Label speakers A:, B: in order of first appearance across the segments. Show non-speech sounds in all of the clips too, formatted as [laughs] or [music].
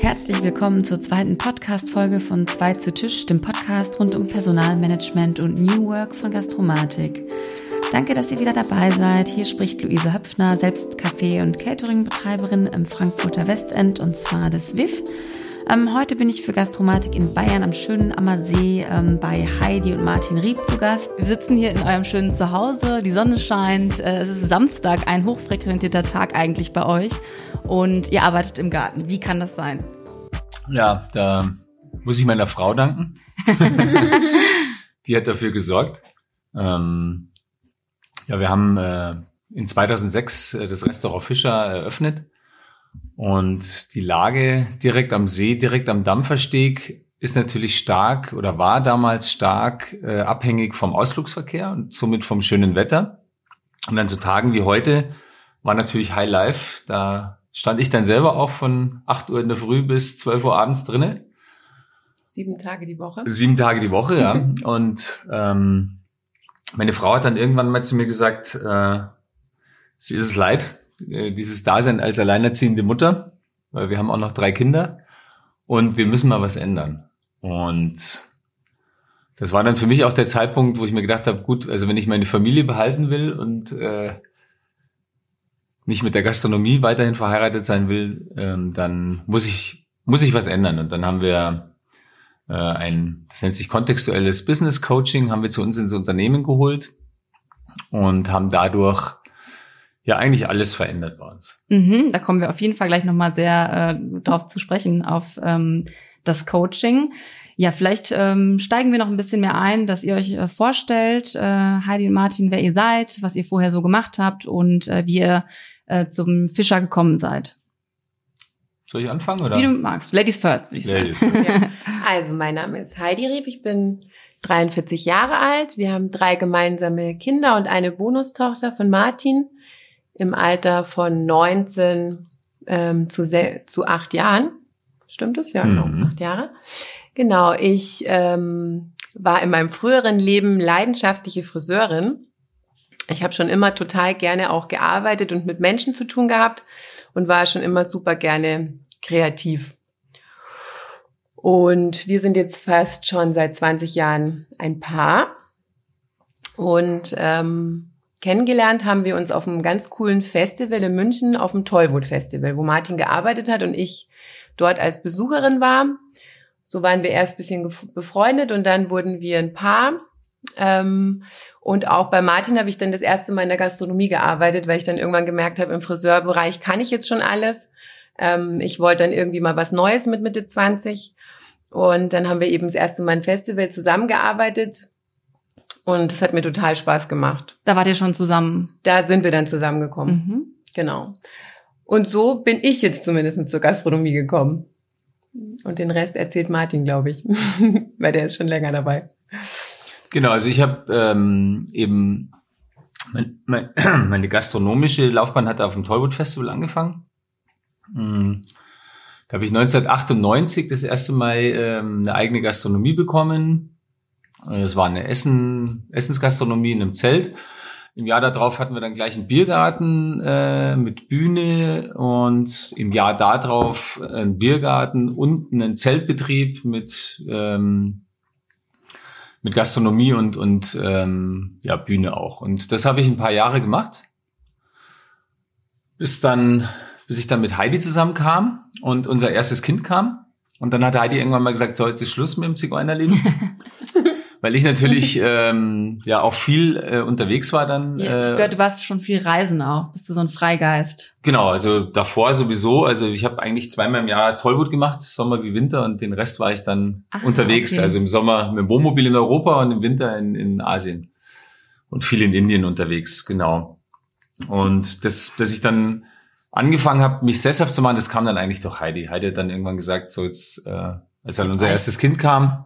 A: Herzlich willkommen zur zweiten Podcast-Folge von Zwei zu Tisch, dem Podcast rund um Personalmanagement und New Work von Gastromatik. Danke, dass ihr wieder dabei seid. Hier spricht Luise Höpfner, selbst Café- und Catering-Betreiberin im Frankfurter Westend und zwar des WIF. Ähm, heute bin ich für Gastromatik in Bayern am schönen Ammersee ähm, bei Heidi und Martin Rieb zu Gast. Wir sitzen hier in eurem schönen Zuhause, die Sonne scheint, äh, es ist Samstag, ein hochfrequentierter Tag eigentlich bei euch und ihr arbeitet im Garten. Wie kann das sein?
B: Ja, da muss ich meiner Frau danken. [laughs] die hat dafür gesorgt. Ähm, ja, wir haben äh, in 2006 äh, das Restaurant Fischer eröffnet und die Lage direkt am See, direkt am Dampfersteg ist natürlich stark oder war damals stark äh, abhängig vom Ausflugsverkehr und somit vom schönen Wetter. Und an so Tagen wie heute war natürlich High Life. Da stand ich dann selber auch von 8 Uhr in der Früh bis 12 Uhr abends drinnen.
C: Sieben Tage die Woche.
B: Sieben Tage die Woche, ja. [laughs] Und ähm, meine Frau hat dann irgendwann mal zu mir gesagt, äh, sie ist es leid, äh, dieses Dasein als alleinerziehende Mutter, weil wir haben auch noch drei Kinder und wir müssen mal was ändern. Und das war dann für mich auch der Zeitpunkt, wo ich mir gedacht habe, gut, also wenn ich meine Familie behalten will und äh, nicht mit der Gastronomie weiterhin verheiratet sein will, ähm, dann muss ich muss ich was ändern. Und dann haben wir äh, ein, das nennt sich kontextuelles Business Coaching, haben wir zu uns ins Unternehmen geholt und haben dadurch ja eigentlich alles verändert bei uns.
A: Mhm, da kommen wir auf jeden Fall gleich nochmal sehr äh, drauf zu sprechen, auf ähm, das Coaching. Ja, vielleicht ähm, steigen wir noch ein bisschen mehr ein, dass ihr euch äh, vorstellt, äh, Heidi und Martin, wer ihr seid, was ihr vorher so gemacht habt und äh, wie ihr äh, zum Fischer gekommen seid.
B: Soll ich anfangen oder?
A: Wie du magst. Ladies first, würde ich sagen.
C: Ja. Also, mein Name ist Heidi Rieb, ich bin 43 Jahre alt. Wir haben drei gemeinsame Kinder und eine Bonustochter von Martin im Alter von 19 ähm, zu, zu acht Jahren. Stimmt es? Ja, genau, mhm. acht Jahre. Genau, ich ähm, war in meinem früheren Leben leidenschaftliche Friseurin. Ich habe schon immer total gerne auch gearbeitet und mit Menschen zu tun gehabt und war schon immer super gerne kreativ. Und wir sind jetzt fast schon seit 20 Jahren ein Paar. Und ähm, Kennengelernt haben wir uns auf einem ganz coolen Festival in München, auf dem Tollwood Festival, wo Martin gearbeitet hat und ich dort als Besucherin war. So waren wir erst bisschen befreundet und dann wurden wir ein Paar. Ähm, und auch bei Martin habe ich dann das erste Mal in der Gastronomie gearbeitet, weil ich dann irgendwann gemerkt habe, im Friseurbereich kann ich jetzt schon alles. Ähm, ich wollte dann irgendwie mal was Neues mit Mitte 20. Und dann haben wir eben das erste Mal ein Festival zusammengearbeitet und es hat mir total Spaß gemacht.
A: Da wart ihr schon zusammen?
C: Da sind wir dann zusammengekommen. Mhm. Genau. Und so bin ich jetzt zumindest zur Gastronomie gekommen. Und den Rest erzählt Martin, glaube ich, [laughs] weil der ist schon länger dabei.
B: Genau, also ich habe ähm, eben mein, mein, [clears throat] meine gastronomische Laufbahn hat auf dem Tollwood Festival angefangen. Hm. Da habe ich 1998 das erste Mal ähm, eine eigene Gastronomie bekommen. Es war eine Essen, Essensgastronomie in einem Zelt. Im Jahr darauf hatten wir dann gleich einen Biergarten äh, mit Bühne und im Jahr darauf einen Biergarten und einen Zeltbetrieb mit ähm, mit Gastronomie und und ähm, ja Bühne auch. Und das habe ich ein paar Jahre gemacht, bis dann bis ich dann mit Heidi zusammenkam und unser erstes Kind kam. Und dann hat Heidi irgendwann mal gesagt, so jetzt ist Schluss mit dem Zigeunerleben. [laughs] weil ich natürlich [laughs] ähm, ja auch viel äh, unterwegs war dann.
A: Ja, ich äh, gehört, du warst schon viel reisen auch. Bist du so ein Freigeist?
B: Genau, also davor sowieso. Also ich habe eigentlich zweimal im Jahr Tollwut gemacht, Sommer wie Winter, und den Rest war ich dann Ach, unterwegs. Okay. Also im Sommer mit dem Wohnmobil in Europa und im Winter in, in Asien und viel in Indien unterwegs. Genau. Und das, dass ich dann angefangen habe, mich sesshaft zu machen, das kam dann eigentlich durch Heidi. Heidi hat dann irgendwann gesagt, so jetzt, äh, als dann unser erstes Kind kam,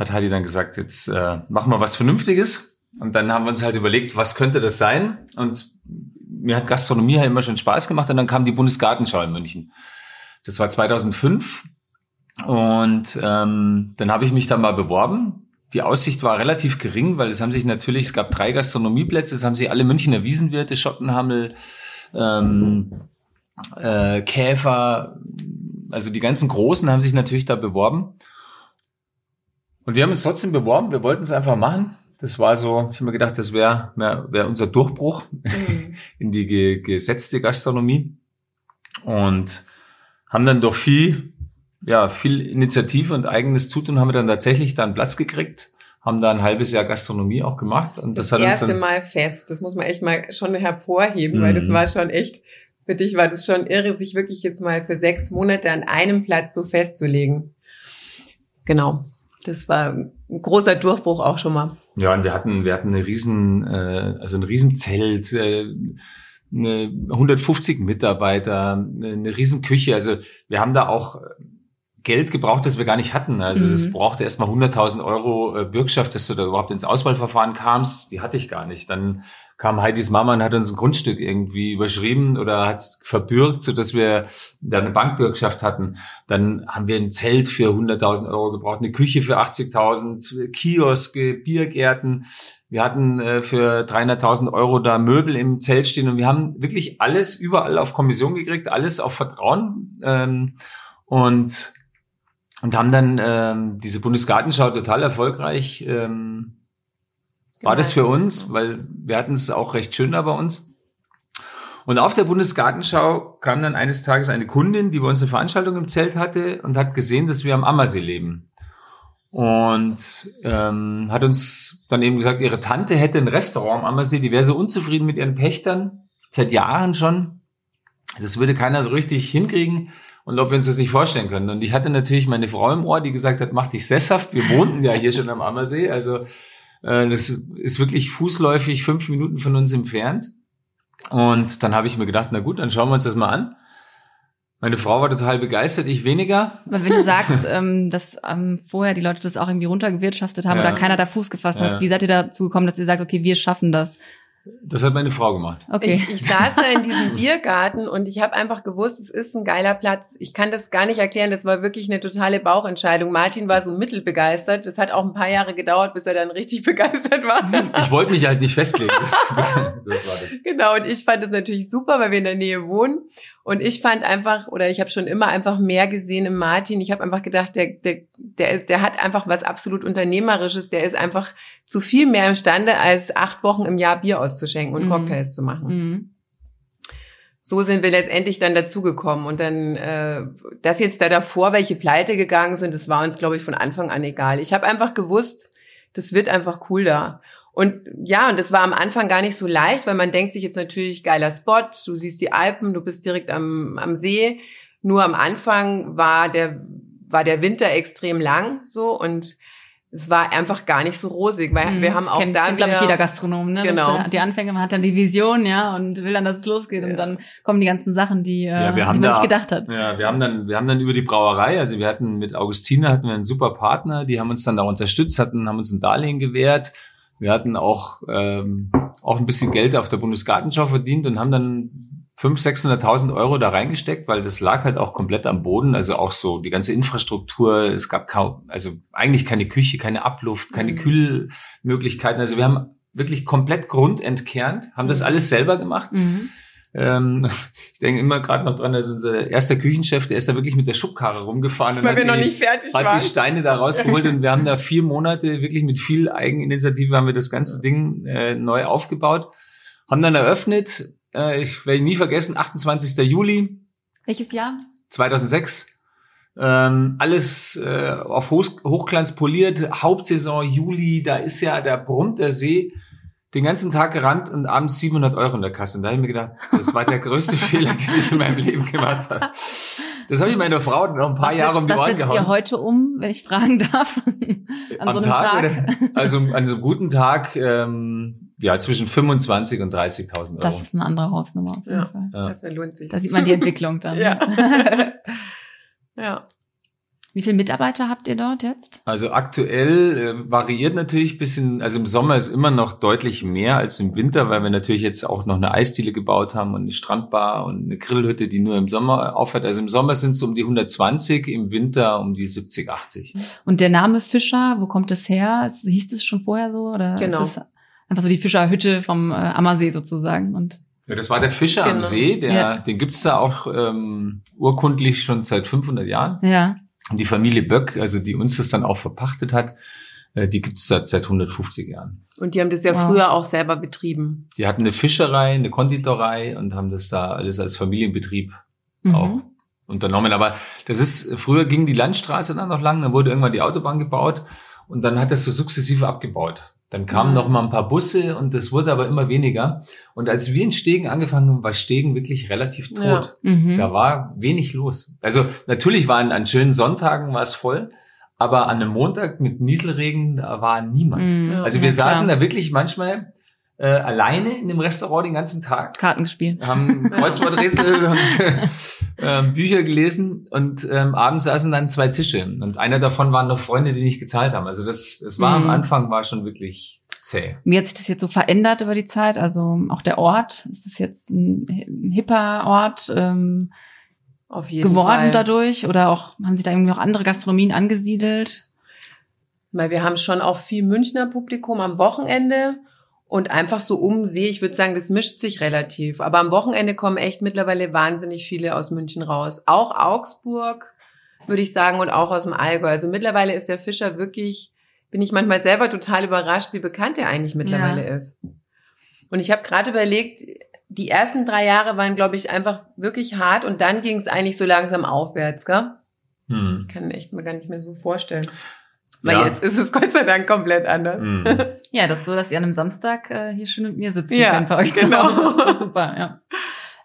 B: hat Heidi dann gesagt, jetzt äh, machen wir was Vernünftiges. Und dann haben wir uns halt überlegt, was könnte das sein? Und mir hat Gastronomie ja immer schon Spaß gemacht. Und dann kam die Bundesgartenschau in München. Das war 2005. Und ähm, dann habe ich mich da mal beworben. Die Aussicht war relativ gering, weil es haben sich natürlich, es gab drei Gastronomieplätze, es haben sich alle Münchner Wiesenwirte, Schottenhammel, ähm, äh, Käfer, also die ganzen Großen haben sich natürlich da beworben. Und wir haben uns trotzdem beworben, wir wollten es einfach machen. Das war so, ich habe mir gedacht, das wäre wär, unser Durchbruch mhm. [laughs] in die ge gesetzte Gastronomie. Und haben dann durch viel, ja, viel Initiative und eigenes Zutun haben wir dann tatsächlich da einen Platz gekriegt haben da ein halbes Jahr Gastronomie auch gemacht. Und das, das hat
C: erste
B: uns dann,
C: Mal fest. Das muss man echt mal schon hervorheben, mhm. weil das mhm. war schon echt, für dich war das schon irre, sich wirklich jetzt mal für sechs Monate an einem Platz so festzulegen. Genau. Das war ein großer Durchbruch auch schon mal.
B: Ja, und wir hatten, wir hatten eine riesen, äh, also ein Riesenzelt, äh, eine 150 Mitarbeiter, eine riesen Küche. Also wir haben da auch Geld gebraucht, das wir gar nicht hatten. Also es mhm. brauchte erstmal 100.000 Euro äh, Bürgschaft, dass du da überhaupt ins Auswahlverfahren kamst. Die hatte ich gar nicht. Dann kam Heidis Mama und hat uns ein Grundstück irgendwie überschrieben oder hat es verbürgt, so dass wir da eine Bankbürgschaft hatten. Dann haben wir ein Zelt für 100.000 Euro gebraucht, eine Küche für 80.000, Kioske, Biergärten. Wir hatten äh, für 300.000 Euro da Möbel im Zelt stehen und wir haben wirklich alles überall auf Kommission gekriegt, alles auf Vertrauen. Ähm, und und haben dann ähm, diese Bundesgartenschau total erfolgreich. Ähm, war das für uns, weil wir hatten es auch recht schön da bei uns. Und auf der Bundesgartenschau kam dann eines Tages eine Kundin, die bei uns eine Veranstaltung im Zelt hatte und hat gesehen, dass wir am Ammersee leben. Und ähm, hat uns dann eben gesagt, ihre Tante hätte ein Restaurant am Ammersee, die wäre so unzufrieden mit ihren Pächtern, seit Jahren schon. Das würde keiner so richtig hinkriegen und ob wir uns das nicht vorstellen können. Und ich hatte natürlich meine Frau im Ohr, die gesagt hat, mach dich sesshaft. Wir wohnten ja hier schon am Ammersee, also äh, das ist wirklich fußläufig fünf Minuten von uns entfernt. Und dann habe ich mir gedacht, na gut, dann schauen wir uns das mal an. Meine Frau war total begeistert, ich weniger.
A: Aber wenn du sagst, ähm, dass ähm, vorher die Leute das auch irgendwie runtergewirtschaftet haben ja. oder keiner da Fuß gefasst hat, ja. wie seid ihr dazu gekommen, dass ihr sagt, okay, wir schaffen das?
B: Das hat meine Frau gemacht.
C: Okay. Ich, ich saß da in diesem Biergarten und ich habe einfach gewusst, es ist ein geiler Platz. Ich kann das gar nicht erklären. Das war wirklich eine totale Bauchentscheidung. Martin war so mittelbegeistert. Das hat auch ein paar Jahre gedauert, bis er dann richtig [laughs] begeistert war.
B: Ich wollte mich halt nicht festlegen. Das, das, das
C: war das. Genau, und ich fand es natürlich super, weil wir in der Nähe wohnen. Und ich fand einfach, oder ich habe schon immer einfach mehr gesehen im Martin. Ich habe einfach gedacht, der, der, der, der hat einfach was absolut Unternehmerisches. Der ist einfach zu viel mehr imstande, als acht Wochen im Jahr Bier auszuschenken und mhm. Cocktails zu machen. Mhm. So sind wir letztendlich dann dazugekommen. Und dann, äh, dass jetzt da davor welche pleite gegangen sind, das war uns, glaube ich, von Anfang an egal. Ich habe einfach gewusst, das wird einfach cool da. Und ja, und das war am Anfang gar nicht so leicht, weil man denkt sich jetzt natürlich, geiler Spot, du siehst die Alpen, du bist direkt am, am See. Nur am Anfang war der, war der Winter extrem lang so und es war einfach gar nicht so rosig, weil mhm, wir haben auch kennt, da
A: glaube ich jeder Gastronom, ne?
C: Genau.
A: Das, die Anfänger, man hat dann die Vision, ja, und will dann, dass es losgeht ja. und dann kommen die ganzen Sachen, die, äh, ja, die man da, nicht gedacht hat.
B: Ja, wir haben dann, wir haben dann über die Brauerei, also wir hatten mit Augustine hatten wir einen super Partner, die haben uns dann da unterstützt, hatten, haben uns ein Darlehen gewährt wir hatten auch, ähm, auch ein bisschen Geld auf der Bundesgartenschau verdient und haben dann 500.000, 600.000 Euro da reingesteckt, weil das lag halt auch komplett am Boden. Also auch so die ganze Infrastruktur. Es gab kaum, also eigentlich keine Küche, keine Abluft, keine mhm. Kühlmöglichkeiten. Also wir haben wirklich komplett Grund entkernt, haben das mhm. alles selber gemacht. Mhm. Ähm, [laughs] ich denke immer gerade noch dran, also unser erster Küchenchef, der ist da wirklich mit der Schubkarre rumgefahren
C: und Weil wir noch die, nicht fertig
B: hat
C: waren.
B: die Steine da rausgeholt und wir haben da vier Monate wirklich mit viel Eigeninitiative haben wir das ganze Ding äh, neu aufgebaut, haben dann eröffnet, äh, ich werde nie vergessen, 28. Juli.
A: Welches Jahr?
B: 2006. Ähm, alles äh, auf Hoch Hochglanz poliert, Hauptsaison Juli, da ist ja, da brummt der See den ganzen Tag gerannt und abends 700 Euro in der Kasse. Und da habe ich mir gedacht, das war der größte [laughs] Fehler, den ich in meinem Leben gemacht habe. Das habe ich meiner Frau noch ein paar was Jahre um die Ohren gehauen. Was
A: ihr heute um, wenn ich fragen darf? [laughs]
B: an Am so Tag? Tag? also an so einem guten Tag, ähm, ja, zwischen 25 und 30.000 Euro.
A: Das ist eine andere Hausnummer auf jeden
C: ja, Fall. Ja. Dafür lohnt sich.
A: Da sieht man die Entwicklung dann. [laughs]
C: ja. ja.
A: Wie viele Mitarbeiter habt ihr dort jetzt?
B: Also aktuell äh, variiert natürlich bisschen, also im Sommer ist immer noch deutlich mehr als im Winter, weil wir natürlich jetzt auch noch eine Eisdiele gebaut haben und eine Strandbar und eine Grillhütte, die nur im Sommer aufhört. Also im Sommer sind es um die 120, im Winter um die 70, 80.
A: Und der Name Fischer, wo kommt das her? Hieß das schon vorher so? Oder
C: genau.
A: ist das einfach so die Fischerhütte vom äh, Ammersee sozusagen? Und
B: Ja, das war der Fischer genau. am See, der, ja. den gibt's da auch ähm, urkundlich schon seit 500 Jahren.
A: Ja.
B: Und die Familie Böck, also die uns das dann auch verpachtet hat, äh, die gibt's seit, seit 150 Jahren.
C: Und die haben das ja wow. früher auch selber betrieben.
B: Die hatten eine Fischerei, eine Konditorei und haben das da alles als Familienbetrieb mhm. auch unternommen. Aber das ist, früher ging die Landstraße dann noch lang, dann wurde irgendwann die Autobahn gebaut und dann hat das so sukzessive abgebaut. Dann kamen mhm. noch mal ein paar Busse und das wurde aber immer weniger. Und als wir in Stegen angefangen haben, war Stegen wirklich relativ tot. Ja. Mhm. Da war wenig los. Also natürlich waren an schönen Sonntagen war es voll, aber an einem Montag mit Nieselregen, da war niemand. Mhm. Also wir ja, saßen da wirklich manchmal äh, alleine in dem Restaurant den ganzen Tag.
A: Karten gespielt.
B: Haben [laughs] Kreuzworträtsel und [laughs] äh, Bücher gelesen und ähm, abends saßen dann zwei Tische und einer davon waren noch Freunde, die nicht gezahlt haben. Also das, das war mhm. am Anfang war schon wirklich zäh.
A: Wie hat sich das jetzt so verändert über die Zeit? Also auch der Ort, ist es jetzt ein, ein hipper Ort? Ähm, Auf jeden geworden Fall. dadurch oder auch haben sich da irgendwie noch andere Gastronomien angesiedelt?
C: Weil wir haben schon auch viel Münchner Publikum am Wochenende und einfach so umsehe, ich würde sagen, das mischt sich relativ. Aber am Wochenende kommen echt mittlerweile wahnsinnig viele aus München raus. Auch Augsburg, würde ich sagen, und auch aus dem Allgäu. Also mittlerweile ist der Fischer wirklich, bin ich manchmal selber total überrascht, wie bekannt er eigentlich mittlerweile ja. ist. Und ich habe gerade überlegt, die ersten drei Jahre waren, glaube ich, einfach wirklich hart und dann ging es eigentlich so langsam aufwärts, gell? Hm. Ich kann echt mir gar nicht mehr so vorstellen. Weil ja. jetzt ist es Gott sei Dank komplett anders. Mhm. [laughs]
A: Ja, das ist so, dass ihr an einem Samstag äh, hier schön mit mir sitzen ja, könnt bei euch genau. Super, ja.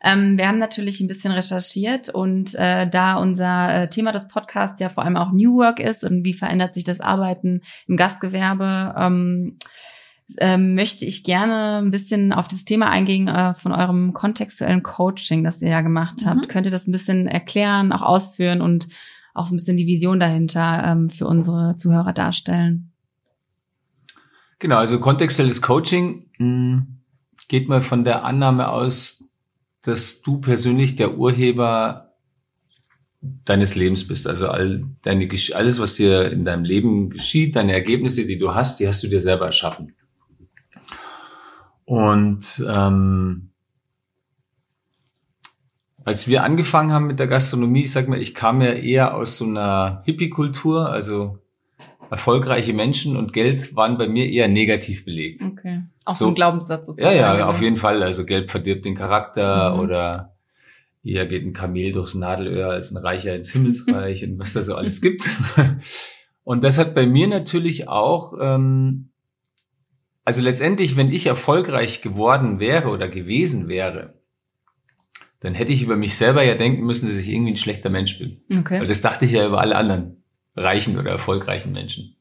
A: Ähm, wir haben natürlich ein bisschen recherchiert und äh, da unser äh, Thema des Podcasts ja vor allem auch New Work ist und wie verändert sich das Arbeiten im Gastgewerbe, ähm, ähm, möchte ich gerne ein bisschen auf das Thema eingehen äh, von eurem kontextuellen Coaching, das ihr ja gemacht habt. Mhm. Könnt ihr das ein bisschen erklären, auch ausführen und auch so ein bisschen die Vision dahinter ähm, für unsere Zuhörer darstellen.
B: Genau, also kontextuelles Coaching mh, hm, geht mal von der Annahme aus, dass du persönlich der Urheber deines Lebens bist. Also all deine, alles, was dir in deinem Leben geschieht, deine Ergebnisse, die du hast, die hast du dir selber erschaffen. Und ähm, als wir angefangen haben mit der Gastronomie, ich sag mal, ich kam ja eher aus so einer Hippie-Kultur, also erfolgreiche Menschen und Geld waren bei mir eher negativ belegt.
A: Okay. Auch so, ein Glaubenssatz
B: sozusagen. Ja, ja, auf jeden Fall. Also Geld verdirbt den Charakter mhm. oder eher geht ein Kamel durchs Nadelöhr als ein Reicher ins Himmelsreich und was da so alles gibt. [laughs] Und das hat bei mir natürlich auch, ähm, also letztendlich, wenn ich erfolgreich geworden wäre oder gewesen wäre, dann hätte ich über mich selber ja denken müssen, dass ich irgendwie ein schlechter Mensch bin. Okay. Weil das dachte ich ja über alle anderen reichen oder erfolgreichen Menschen.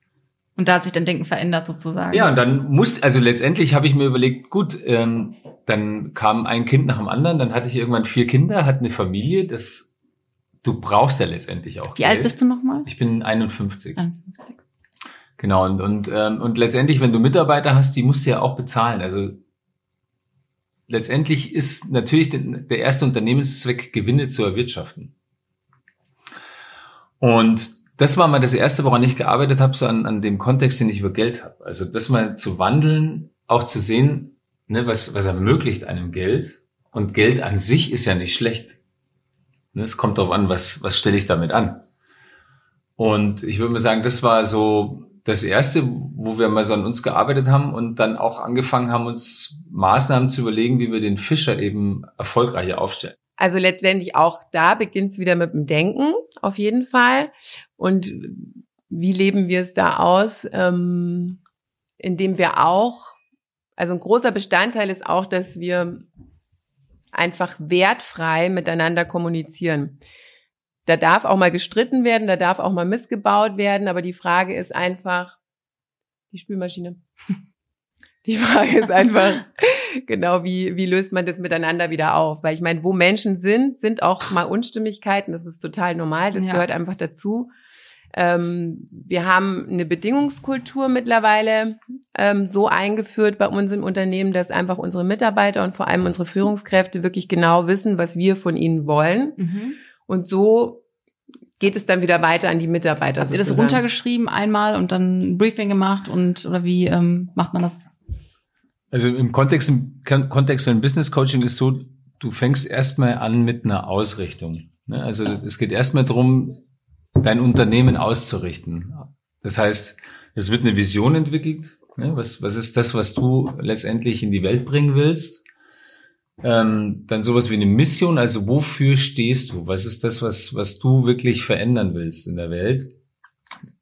A: Und da hat sich dein Denken verändert sozusagen.
B: Ja, und dann muss, also letztendlich habe ich mir überlegt, gut, ähm, dann kam ein Kind nach dem anderen, dann hatte ich irgendwann vier Kinder, hatte eine Familie, das du brauchst ja letztendlich auch.
A: Wie Geld. alt bist du nochmal?
B: Ich bin 51. 51. Genau, und, und, ähm, und letztendlich, wenn du Mitarbeiter hast, die musst du ja auch bezahlen. Also letztendlich ist natürlich der erste Unternehmenszweck, Gewinne zu erwirtschaften. Und das war mal das erste, woran ich gearbeitet habe, so an, an dem Kontext, den ich über Geld habe. Also das mal zu wandeln, auch zu sehen, ne, was, was ermöglicht einem Geld. Und Geld an sich ist ja nicht schlecht. Ne, es kommt darauf an, was, was stelle ich damit an. Und ich würde mal sagen, das war so das erste, wo wir mal so an uns gearbeitet haben und dann auch angefangen haben, uns Maßnahmen zu überlegen, wie wir den Fischer eben erfolgreicher aufstellen.
C: Also letztendlich auch da beginnt es wieder mit dem Denken, auf jeden Fall. Und wie leben wir es da aus? Ähm, indem wir auch, also ein großer Bestandteil ist auch, dass wir einfach wertfrei miteinander kommunizieren. Da darf auch mal gestritten werden, da darf auch mal missgebaut werden, aber die Frage ist einfach, die Spülmaschine. [laughs] Die Frage ist einfach, [laughs] genau, wie, wie löst man das miteinander wieder auf? Weil ich meine, wo Menschen sind, sind auch mal Unstimmigkeiten, das ist total normal, das ja. gehört einfach dazu. Ähm, wir haben eine Bedingungskultur mittlerweile ähm, so eingeführt bei uns im Unternehmen, dass einfach unsere Mitarbeiter und vor allem unsere Führungskräfte wirklich genau wissen, was wir von ihnen wollen. Mhm. Und so geht es dann wieder weiter an die Mitarbeiter.
A: Habt ihr das runtergeschrieben einmal und dann ein Briefing gemacht und oder wie ähm, macht man das?
B: Also im Kontext, im Kontext von Business Coaching ist so, du fängst erstmal an mit einer Ausrichtung. Ne? Also es geht erstmal darum, dein Unternehmen auszurichten. Das heißt, es wird eine Vision entwickelt. Ne? Was, was ist das, was du letztendlich in die Welt bringen willst? Ähm, dann sowas wie eine Mission, also wofür stehst du? Was ist das, was, was du wirklich verändern willst in der Welt?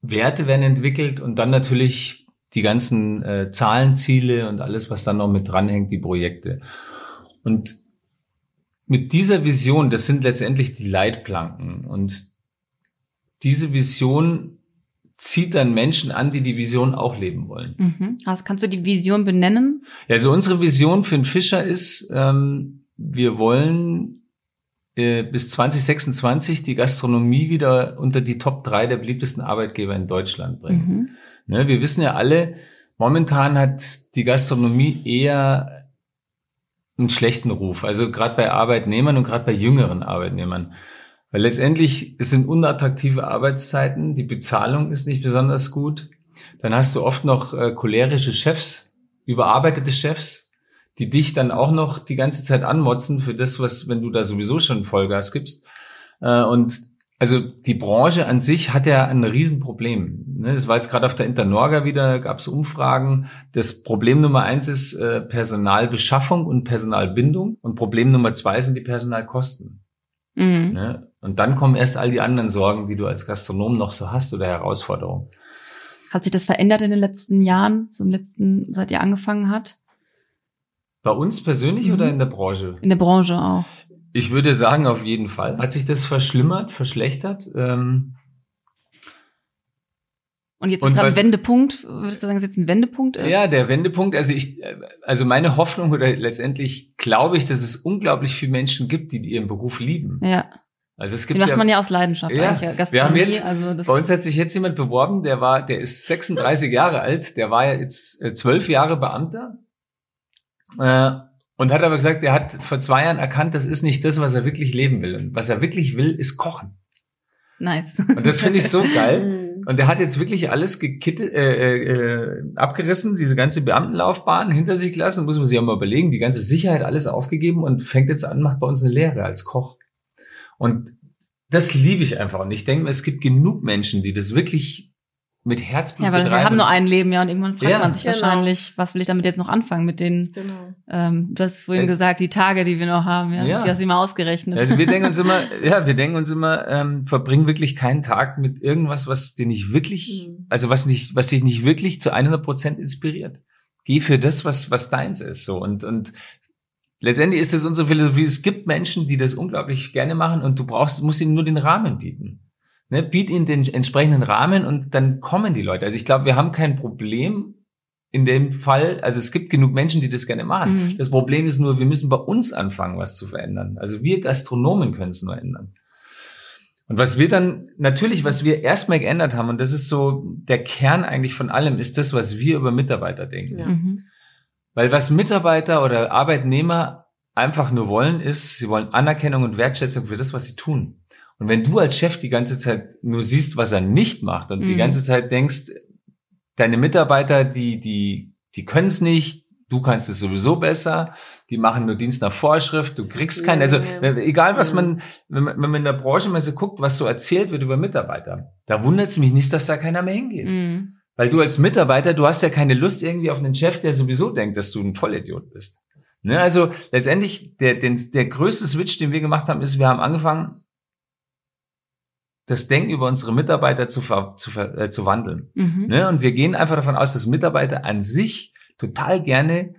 B: Werte werden entwickelt und dann natürlich die ganzen äh, Zahlenziele und alles, was dann noch mit dranhängt, die Projekte. Und mit dieser Vision, das sind letztendlich die Leitplanken. Und diese Vision zieht dann Menschen an, die die Vision auch leben wollen.
A: Mhm. Also kannst du die Vision benennen?
B: Ja, also unsere Vision für den Fischer ist, ähm, wir wollen äh, bis 2026 die Gastronomie wieder unter die Top drei der beliebtesten Arbeitgeber in Deutschland bringen. Mhm. Ne, wir wissen ja alle, momentan hat die Gastronomie eher einen schlechten Ruf. Also gerade bei Arbeitnehmern und gerade bei jüngeren Arbeitnehmern. Weil letztendlich es sind unattraktive Arbeitszeiten, die Bezahlung ist nicht besonders gut. Dann hast du oft noch äh, cholerische Chefs, überarbeitete Chefs, die dich dann auch noch die ganze Zeit anmotzen für das, was, wenn du da sowieso schon Vollgas gibst. Äh, und also die Branche an sich hat ja ein Riesenproblem. Ne? Das war jetzt gerade auf der Internorga wieder, gab es Umfragen. Das Problem Nummer eins ist äh, Personalbeschaffung und Personalbindung und Problem Nummer zwei sind die Personalkosten. Mhm. Ne? Und dann kommen erst all die anderen Sorgen, die du als Gastronom noch so hast oder Herausforderungen.
A: Hat sich das verändert in den letzten Jahren, so im letzten, seit ihr angefangen hat?
B: Bei uns persönlich mhm. oder in der Branche?
A: In der Branche auch.
B: Ich würde sagen, auf jeden Fall. Hat sich das verschlimmert, verschlechtert? Ähm
A: und jetzt ist gerade ein Wendepunkt, würdest du sagen, dass jetzt ein Wendepunkt ist?
B: Ja, der Wendepunkt, also ich, also meine Hoffnung oder letztendlich glaube ich, dass es unglaublich viele Menschen gibt, die ihren Beruf lieben.
A: Ja. Also es gibt die macht ja, man ja aus Leidenschaft
B: ja, eigentlich. Wir haben jetzt, also bei uns hat sich jetzt jemand beworben, der war, der ist 36 Jahre alt, der war ja jetzt äh, zwölf Jahre Beamter. Äh, und hat aber gesagt, er hat vor zwei Jahren erkannt, das ist nicht das, was er wirklich leben will. Und was er wirklich will, ist kochen.
A: Nice.
B: Und das finde ich so geil. [laughs] Und er hat jetzt wirklich alles gekittet, äh, äh, abgerissen, diese ganze Beamtenlaufbahn hinter sich gelassen, muss man sich auch mal überlegen, die ganze Sicherheit alles aufgegeben und fängt jetzt an, macht bei uns eine Lehre als Koch. Und das liebe ich einfach. Und ich denke mir, es gibt genug Menschen, die das wirklich mit Herzblut
A: Ja, weil betreiben. wir haben nur ein Leben, ja, und irgendwann fragt ja, man sich genau. wahrscheinlich, was will ich damit jetzt noch anfangen mit den, genau. ähm, du hast vorhin äh, gesagt, die Tage, die wir noch haben, ja, ja. die hast du immer ausgerechnet.
B: Also wir denken uns immer, [laughs] ja, wir denken uns immer, ähm, verbring wirklich keinen Tag mit irgendwas, was dir nicht wirklich, mhm. also was nicht, was dich nicht wirklich zu 100 Prozent inspiriert. Geh für das, was, was deins ist, so, und, und letztendlich ist es unsere Philosophie, es gibt Menschen, die das unglaublich gerne machen und du brauchst, musst ihnen nur den Rahmen bieten. Ne, biet ihnen den entsprechenden Rahmen und dann kommen die Leute. Also ich glaube, wir haben kein Problem in dem Fall, also es gibt genug Menschen, die das gerne machen. Mhm. Das Problem ist nur, wir müssen bei uns anfangen, was zu verändern. Also wir Gastronomen können es nur ändern. Und was wir dann, natürlich, was wir erstmal geändert haben, und das ist so der Kern eigentlich von allem, ist das, was wir über Mitarbeiter denken. Ja. Mhm. Weil was Mitarbeiter oder Arbeitnehmer einfach nur wollen, ist, sie wollen Anerkennung und Wertschätzung für das, was sie tun. Und wenn du als Chef die ganze Zeit nur siehst, was er nicht macht und mhm. die ganze Zeit denkst, deine Mitarbeiter, die, die, die können es nicht, du kannst es sowieso besser, die machen nur Dienst nach Vorschrift, du kriegst keinen, also egal was man, wenn man, wenn man in der Branche mal so guckt, was so erzählt wird über Mitarbeiter, da wundert es mich nicht, dass da keiner mehr hingeht. Mhm. Weil du als Mitarbeiter, du hast ja keine Lust irgendwie auf einen Chef, der sowieso denkt, dass du ein Vollidiot bist. Ne? Also letztendlich, der, den, der größte Switch, den wir gemacht haben, ist, wir haben angefangen, das Denken über unsere Mitarbeiter zu, ver, zu, ver, äh, zu wandeln. Mhm. Ne? Und wir gehen einfach davon aus, dass Mitarbeiter an sich total gerne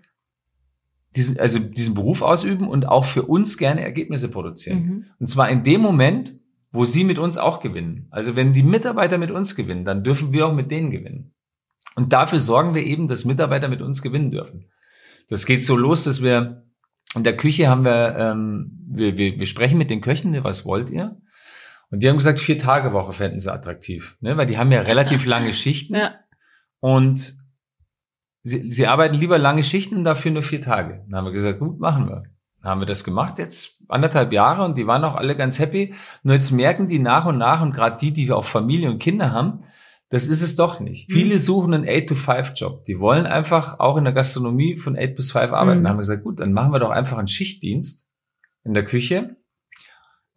B: diesen, also diesen Beruf ausüben und auch für uns gerne Ergebnisse produzieren. Mhm. Und zwar in dem Moment, wo sie mit uns auch gewinnen. Also wenn die Mitarbeiter mit uns gewinnen, dann dürfen wir auch mit denen gewinnen. Und dafür sorgen wir eben, dass Mitarbeiter mit uns gewinnen dürfen. Das geht so los, dass wir in der Küche haben wir, ähm, wir, wir, wir sprechen mit den Köchen, was wollt ihr? Und die haben gesagt, vier Tage Woche fänden sie attraktiv, ne? weil die haben ja relativ lange Schichten. Ja. Und sie, sie arbeiten lieber lange Schichten und dafür nur vier Tage. Dann haben wir gesagt, gut, machen wir. Dann haben wir das gemacht, jetzt anderthalb Jahre und die waren auch alle ganz happy. Nur jetzt merken die nach und nach und gerade die, die auch Familie und Kinder haben, das ist es doch nicht. Mhm. Viele suchen einen 8-to-5-Job. Die wollen einfach auch in der Gastronomie von 8 bis 5 arbeiten. Mhm. Da haben wir gesagt, gut, dann machen wir doch einfach einen Schichtdienst in der Küche.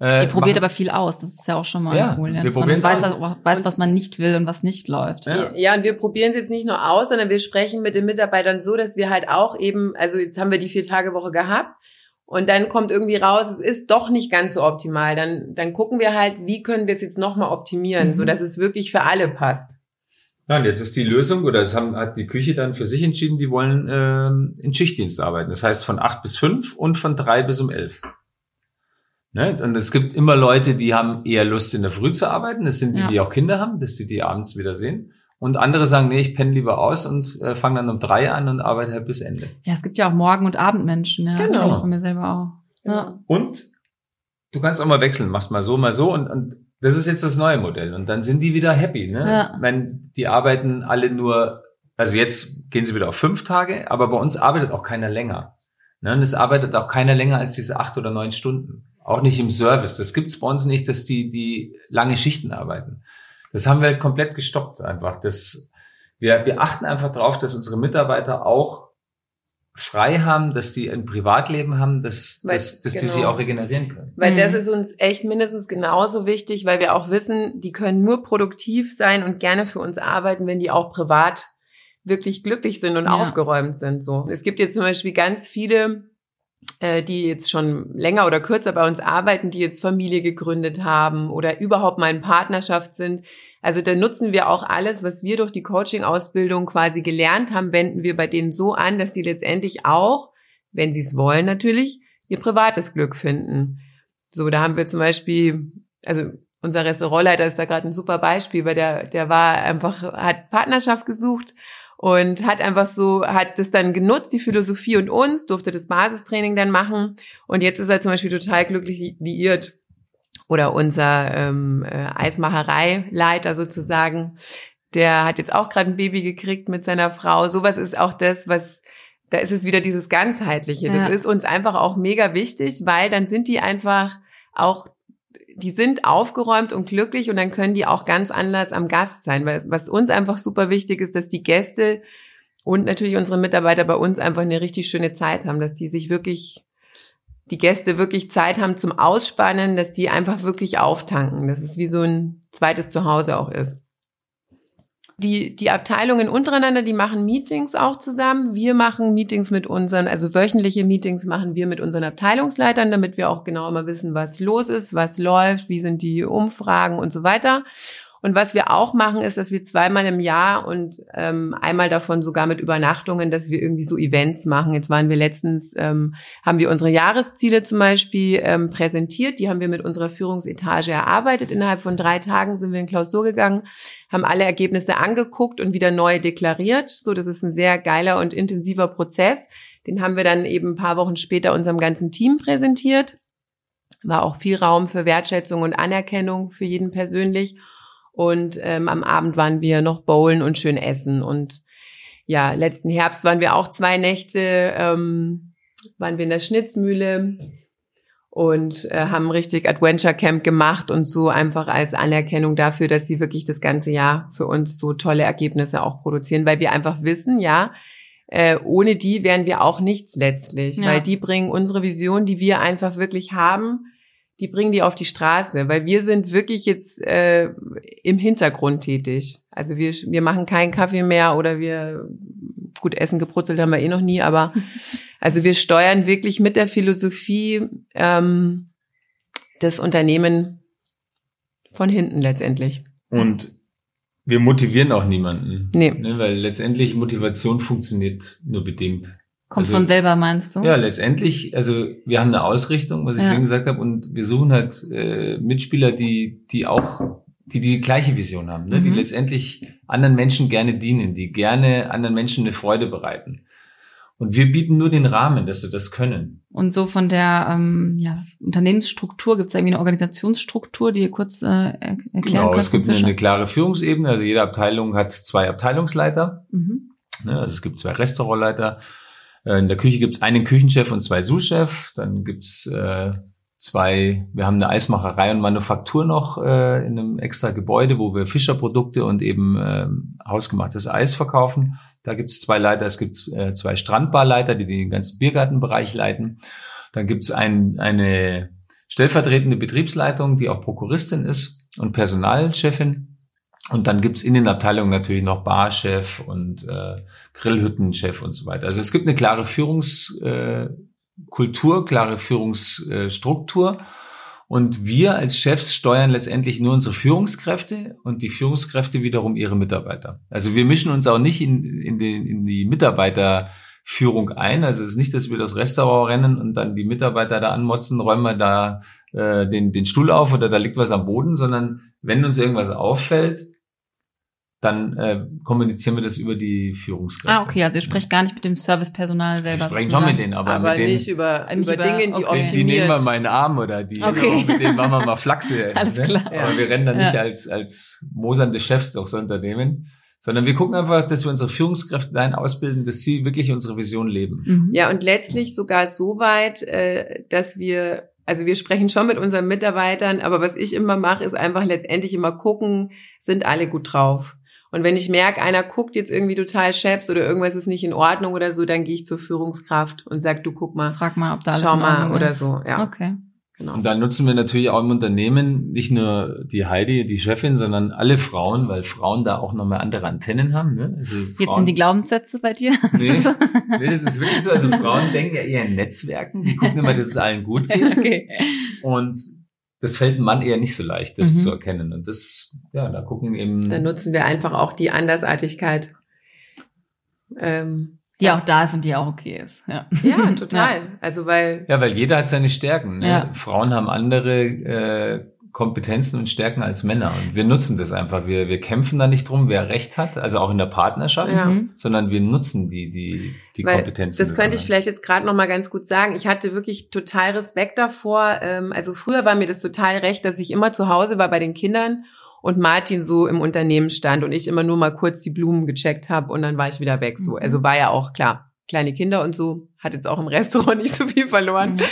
A: Äh, Ihr probiert machen. aber viel aus, das ist ja auch schon mal
B: ja, cool. Ja, wir man
A: weiß, weiß, was man nicht will und was nicht läuft.
C: Ja, ja und wir probieren es jetzt nicht nur aus, sondern wir sprechen mit den Mitarbeitern so, dass wir halt auch eben, also jetzt haben wir die Vier-Tage-Woche gehabt und dann kommt irgendwie raus, es ist doch nicht ganz so optimal. Dann, dann gucken wir halt, wie können wir es jetzt nochmal optimieren, mhm. so dass es wirklich für alle passt.
B: Ja, und jetzt ist die Lösung, oder es haben, hat die Küche dann für sich entschieden, die wollen ähm, in Schichtdienst arbeiten. Das heißt von acht bis fünf und von drei bis um elf. Ne? Und es gibt immer Leute, die haben eher Lust, in der Früh zu arbeiten. Das sind die, ja. die auch Kinder haben, dass die die abends wieder sehen. Und andere sagen, nee, ich penne lieber aus und äh, fange dann um drei an und arbeite halt bis Ende.
A: Ja, es gibt ja auch Morgen- und Abendmenschen. Ja, genau. ich von mir selber auch.
B: Ja. Und du kannst auch mal wechseln, machst mal so, mal so und, und das ist jetzt das neue Modell. Und dann sind die wieder happy. Ne? Ja. Ich meine, die arbeiten alle nur, also jetzt gehen sie wieder auf fünf Tage, aber bei uns arbeitet auch keiner länger. Ne? Und es arbeitet auch keiner länger als diese acht oder neun Stunden. Auch nicht im Service. Das gibt's bei uns nicht, dass die, die lange Schichten arbeiten. Das haben wir komplett gestoppt einfach. Das, wir, wir achten einfach darauf, dass unsere Mitarbeiter auch frei haben, dass die ein Privatleben haben, dass, weil, dass, dass genau. die sich auch regenerieren können.
C: Weil mhm. das ist uns echt mindestens genauso wichtig, weil wir auch wissen, die können nur produktiv sein und gerne für uns arbeiten, wenn die auch privat wirklich glücklich sind und ja. aufgeräumt sind. So. Es gibt jetzt zum Beispiel ganz viele äh, die jetzt schon länger oder kürzer bei uns arbeiten, die jetzt Familie gegründet haben oder überhaupt mal in Partnerschaft sind. Also da nutzen wir auch alles, was wir durch die Coaching-Ausbildung quasi gelernt haben, wenden wir bei denen so an, dass sie letztendlich auch, wenn sie es wollen natürlich, ihr privates Glück finden. So, da haben wir zum Beispiel, also unser Restaurantleiter ist da gerade ein super Beispiel, weil der, der war einfach, hat Partnerschaft gesucht und hat einfach so, hat das dann genutzt, die Philosophie und uns, durfte das Basistraining dann machen und jetzt ist er zum Beispiel total glücklich liiert. Oder unser ähm, äh, Eismachereileiter sozusagen, der hat jetzt auch gerade ein Baby gekriegt mit seiner Frau. Sowas ist auch das, was da ist es wieder dieses ganzheitliche. Das ja. ist uns einfach auch mega wichtig, weil dann sind die einfach auch die sind aufgeräumt und glücklich und dann können die auch ganz anders am Gast sein. Weil was uns einfach super wichtig ist, dass die Gäste und natürlich unsere Mitarbeiter bei uns einfach eine richtig schöne Zeit haben, dass die sich wirklich, die Gäste wirklich Zeit haben zum Ausspannen, dass die einfach wirklich auftanken, dass es wie so ein zweites Zuhause auch ist. Die, die Abteilungen untereinander, die machen Meetings auch zusammen. Wir machen Meetings mit unseren, also wöchentliche Meetings machen wir mit unseren Abteilungsleitern, damit wir auch genau immer wissen, was los ist, was läuft, wie sind die Umfragen und so weiter. Und was wir auch machen, ist, dass wir zweimal im Jahr und ähm, einmal davon sogar mit Übernachtungen, dass wir irgendwie so Events machen. Jetzt waren wir letztens, ähm, haben wir unsere Jahresziele zum Beispiel ähm, präsentiert. Die haben wir mit unserer Führungsetage erarbeitet. Innerhalb von drei Tagen sind wir in Klausur gegangen, haben alle Ergebnisse angeguckt und wieder neu deklariert. So, das ist ein sehr geiler und intensiver Prozess. Den haben wir dann eben ein paar Wochen später unserem ganzen Team präsentiert. War auch viel Raum für Wertschätzung und Anerkennung für jeden persönlich. Und ähm, am Abend waren wir noch bowlen und schön essen. Und ja, letzten Herbst waren wir auch zwei Nächte, ähm, waren wir in der Schnitzmühle und äh, haben richtig Adventure Camp gemacht und so einfach als Anerkennung dafür, dass sie wirklich das ganze Jahr für uns so tolle Ergebnisse auch produzieren, weil wir einfach wissen, ja, äh, ohne die wären wir auch nichts letztlich, ja. weil die bringen unsere Vision, die wir einfach wirklich haben, die bringen die auf die Straße, weil wir sind wirklich jetzt äh, im Hintergrund tätig. Also wir, wir machen keinen Kaffee mehr oder wir, gut, Essen gebrutzelt haben wir eh noch nie, aber [laughs] also wir steuern wirklich mit der Philosophie ähm, das Unternehmen von hinten letztendlich.
B: Und wir motivieren auch niemanden. Nee. Ne, weil letztendlich Motivation funktioniert nur bedingt.
A: Kommt also, von selber, meinst du?
B: Ja, letztendlich, also wir haben eine Ausrichtung, was ich ja. vorhin gesagt habe, und wir suchen halt äh, Mitspieler, die, die auch, die die gleiche Vision haben, ne? Mhm. die letztendlich anderen Menschen gerne dienen, die gerne anderen Menschen eine Freude bereiten. Und wir bieten nur den Rahmen, dass sie das können.
A: Und so von der ähm, ja, Unternehmensstruktur, gibt es irgendwie eine Organisationsstruktur, die ihr kurz äh, erklären genau, könnt?
B: Es gibt eine, eine, klare Führungsebene, also jede Abteilung hat zwei Abteilungsleiter. Mhm. Ne, also es gibt zwei Restaurantleiter, in der Küche gibt es einen Küchenchef und zwei Sous-Chef. Dann gibt's äh, zwei, wir haben eine Eismacherei und Manufaktur noch äh, in einem extra Gebäude, wo wir Fischerprodukte und eben äh, hausgemachtes Eis verkaufen. Da gibt es zwei Leiter, es gibt äh, zwei Strandbarleiter, die den ganzen Biergartenbereich leiten. Dann gibt es ein, eine stellvertretende Betriebsleitung, die auch Prokuristin ist und Personalchefin. Und dann gibt's in den Abteilungen natürlich noch Barchef und äh, Grillhüttenchef und so weiter. Also es gibt eine klare Führungskultur, äh, klare Führungsstruktur. Und wir als Chefs steuern letztendlich nur unsere Führungskräfte und die Führungskräfte wiederum ihre Mitarbeiter. Also wir mischen uns auch nicht in, in, den, in die Mitarbeiterführung ein. Also es ist nicht, dass wir das Restaurant rennen und dann die Mitarbeiter da anmotzen, räumen wir da äh, den, den Stuhl auf oder da liegt was am Boden, sondern wenn uns irgendwas auffällt, dann äh, kommunizieren wir das über die Führungskräfte.
A: Ah, okay, also ihr sprecht gar nicht mit dem Servicepersonal selber.
B: Wir sprechen schon mit denen, aber,
C: aber
B: mit denen,
C: nicht über, über
A: über-
C: Dinge, die
A: okay.
C: optimiert.
B: die nehmen wir meinen Arm oder die
A: Okay.
B: mit denen machen wir mal Flachse. [laughs]
A: Alles
B: ne?
A: klar.
B: Aber wir rennen dann nicht
A: Ja.
B: als, als mosernde Chefs durchs Unternehmen, sondern wir gucken einfach, dass wir unsere Führungskräfte dahin ausbilden, dass sie wirklich unsere Vision leben.
A: Mhm.
C: Ja, und letztlich sogar so weit, äh, dass wir, also wir sprechen schon mit unseren Mitarbeitern, aber was ich immer mache, ist einfach letztendlich immer gucken, sind alle gut drauf. Und wenn ich merke, einer guckt jetzt irgendwie total scheps oder irgendwas ist nicht in Ordnung oder so, dann gehe ich zur Führungskraft und sag, du guck mal,
A: Frag mal, ob da alles
C: schau
A: in
C: mal
A: Ordnung
C: oder
A: ist.
C: so. Ja,
A: Okay.
C: genau.
B: Und dann nutzen wir natürlich auch im Unternehmen nicht nur die Heidi, die Chefin, sondern alle Frauen, weil Frauen da auch nochmal andere Antennen haben. Ne? Also
A: Jetzt
B: Frauen,
A: sind die Glaubenssätze bei dir.
B: Nee, [laughs] nee, das ist wirklich so. Also Frauen denken ja eher in Netzwerken. Die gucken immer, dass es allen gut geht. [laughs]
A: okay.
B: Und das fällt einem Mann eher nicht so leicht, das
A: Mhm.
B: zu erkennen. Und das, ja, da gucken eben.
C: Dann nutzen wir einfach auch die Andersartigkeit. Ähm,
A: Die auch da ist und die auch okay ist. Ja,
C: ja, [laughs] total. Also weil
B: ja, weil jeder hat seine Stärken. Ne?
A: Ja.
B: Frauen haben andere äh, Kompetenzen und Stärken als Männer. Und wir nutzen das einfach. Wir, wir kämpfen da nicht drum, wer Recht hat, also auch in der Partnerschaft,
C: Ja.
A: Mhm.
B: sondern wir nutzen die, die, die
C: Weil
B: Kompetenzen.
C: Das könnte ich
B: anderen.
C: vielleicht jetzt gerade noch mal ganz gut sagen. Ich hatte wirklich total Respekt davor. Ähm, also früher war mir das total recht, dass ich immer zu Hause war bei den Kindern und Martin so im Unternehmen stand und ich immer nur mal kurz die Blumen gecheckt habe und dann war ich wieder weg. So,
A: Mhm.
C: also war ja auch klar. Kleine Kinder und so hat jetzt auch im Restaurant [laughs] nicht so viel verloren.
A: Mhm.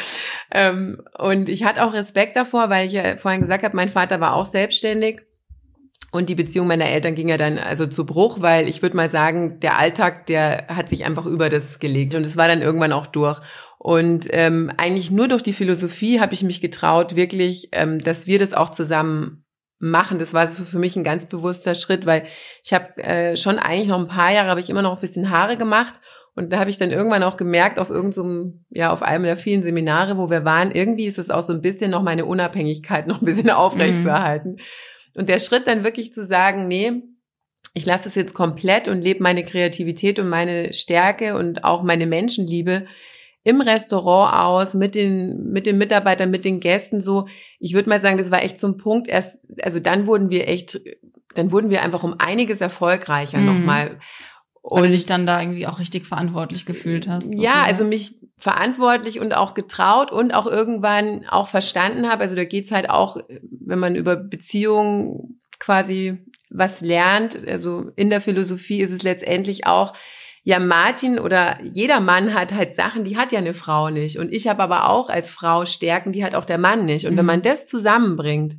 C: Ähm, und ich hatte auch Respekt davor, weil ich ja vorhin gesagt habe, mein Vater war auch selbstständig. Und die Beziehung meiner Eltern ging ja dann also zu Bruch, weil ich würde mal sagen, der Alltag, der hat sich einfach über das gelegt und es war dann irgendwann auch durch. Und ähm, eigentlich nur durch die Philosophie habe ich mich getraut, wirklich, ähm, dass wir das auch zusammen machen. Das war so für mich ein ganz bewusster Schritt, weil ich habe äh, schon eigentlich noch ein paar Jahre, habe ich immer noch ein bisschen Haare gemacht und da habe ich dann irgendwann auch gemerkt, auf irgendeinem, so ja, auf einem der vielen Seminare, wo wir waren, irgendwie ist es auch so ein bisschen noch meine Unabhängigkeit [laughs] noch ein bisschen aufrecht
A: Mhm.
C: zu erhalten. Und der Schritt dann wirklich zu sagen, nee, ich lasse es jetzt komplett und lebe meine Kreativität und meine Stärke und auch meine Menschenliebe im Restaurant aus, mit den, mit den Mitarbeitern, mit den Gästen so. Ich würde mal sagen, das war echt zum Punkt erst, also dann wurden wir echt, dann wurden wir einfach um einiges erfolgreicher
A: Mhm.
C: nochmal.
A: Weil du dich dann da irgendwie auch richtig verantwortlich gefühlt hast.
C: Ja,
A: sozusagen.
C: also mich verantwortlich und auch getraut und auch irgendwann auch verstanden habe. Also da geht's halt auch, wenn man über Beziehungen quasi was lernt. Also in der Philosophie ist es letztendlich auch, ja, Martin oder jeder Mann hat halt Sachen, die hat ja eine Frau nicht. Und ich habe aber auch als Frau Stärken, die hat auch der Mann nicht. Und wenn
A: Mhm.
C: man das zusammenbringt,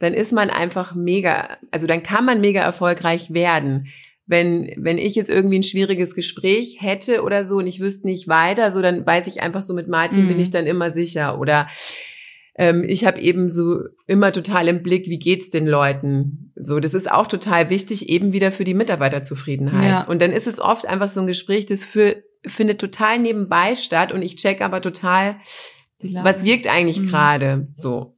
C: dann ist man einfach mega, also dann kann man mega erfolgreich werden wenn, wenn ich jetzt irgendwie ein schwieriges Gespräch hätte oder so und ich wüsste nicht weiter, so dann weiß ich einfach so mit Martin
A: Mhm.
C: bin ich dann immer sicher. Oder ähm, ich habe eben so immer total im Blick, wie geht's den Leuten? So, das ist auch total wichtig, eben wieder für die Mitarbeiterzufriedenheit.
A: Ja.
C: Und dann ist es oft einfach so ein Gespräch, das für, findet total nebenbei statt und ich check aber total, was wirkt eigentlich
A: Mhm.
C: gerade so.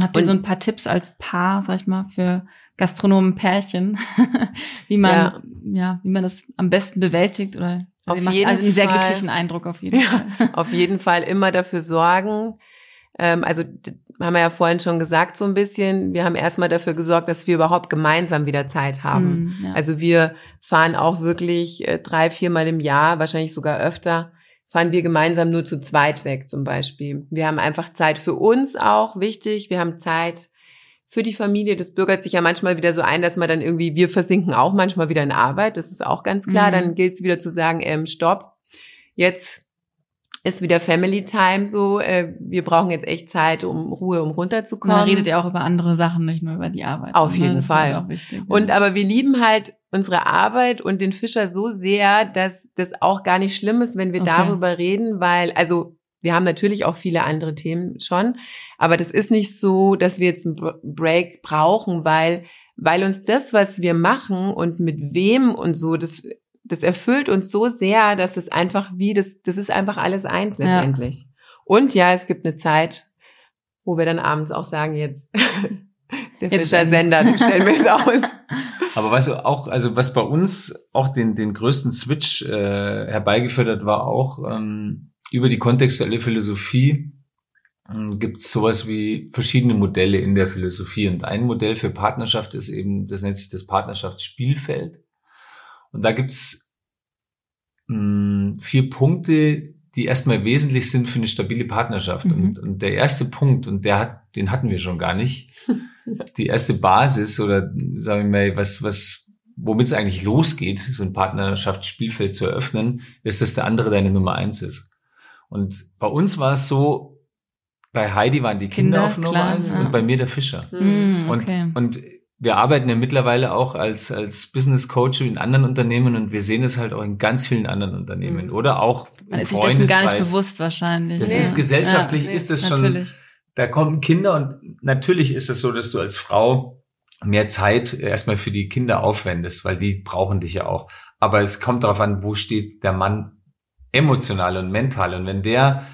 A: Habt ihr
C: Und-
A: so ein paar Tipps als Paar, sag ich mal, für Gastronomen-Pärchen, [laughs] wie man, ja.
C: Ja.
A: wie man das am besten bewältigt oder
C: Auf
A: ihr macht
C: jeden
A: einen sehr
C: Fall.
A: glücklichen Eindruck auf jeden
C: Ja.
A: Fall. [laughs]
C: auf jeden Fall immer dafür sorgen. Ähm, also haben wir ja vorhin schon gesagt so ein bisschen. Wir haben erstmal dafür gesorgt, dass wir überhaupt gemeinsam wieder Zeit haben.
A: Mm, ja.
C: Also wir fahren auch wirklich äh, drei, viermal im Jahr, wahrscheinlich sogar öfter, fahren wir gemeinsam nur zu zweit weg zum Beispiel. Wir haben einfach Zeit für uns auch, wichtig. Wir haben Zeit für die Familie. Das bürgert sich ja manchmal wieder so ein, dass man dann irgendwie, wir versinken auch manchmal wieder in Arbeit. Das ist auch ganz klar.
A: Mhm.
C: Dann gilt es wieder zu sagen, ähm, stopp. Jetzt ist wieder Family Time so. Äh, wir brauchen jetzt echt Zeit, um Ruhe, um runterzukommen.
A: Man redet ja auch über andere Sachen, nicht nur über die Arbeit.
C: Auf ne? jeden das Fall. Halt wichtig, und ja. aber wir lieben halt unsere Arbeit und den Fischer so sehr, dass das auch gar nicht schlimm ist, wenn wir okay. darüber reden, weil, also wir haben natürlich auch viele andere Themen schon, aber das ist nicht so, dass wir jetzt einen Break brauchen, weil, weil uns das, was wir machen und mit wem und so, das, das erfüllt uns so sehr, dass es einfach wie, das, das ist einfach alles eins letztendlich. Ja. Und ja, es gibt eine Zeit, wo wir dann abends auch sagen, jetzt ist [laughs] der Fischer Sender, stellen wir es [laughs] aus.
B: Aber weißt du, auch, also was bei uns auch den, den größten Switch äh, herbeigeführt hat, war auch ähm, über die kontextuelle Philosophie äh, gibt es sowas wie verschiedene Modelle in der Philosophie. Und ein Modell für Partnerschaft ist eben, das nennt sich das Partnerschaftsspielfeld. Und da gibt's mh, vier Punkte, die erstmal wesentlich sind für eine stabile Partnerschaft. Mhm. Und, und der erste Punkt, und der hat, den hatten wir schon gar nicht, [laughs] die erste Basis oder sagen wir mal, was, was, womit es eigentlich losgeht, so ein Partnerschaftsspielfeld zu eröffnen, ist, dass der andere deine Nummer eins ist. Und bei uns war es so, bei Heidi waren die Kinder, Kinder auf Nummer klar, eins ja. und bei mir der Fischer.
A: Mhm, okay.
B: und, und wir arbeiten ja mittlerweile auch als, als Business Coach in anderen Unternehmen und wir sehen es halt auch in ganz vielen anderen Unternehmen mhm. oder auch
A: Man ist sich dessen gar nicht bewusst wahrscheinlich.
B: Das nee. ist gesellschaftlich, ja, ist es schon, da kommen Kinder und natürlich ist es so, dass du als Frau mehr Zeit erstmal für die Kinder aufwendest, weil die brauchen dich ja auch. Aber es kommt darauf an, wo steht der Mann emotional und mental. Und wenn der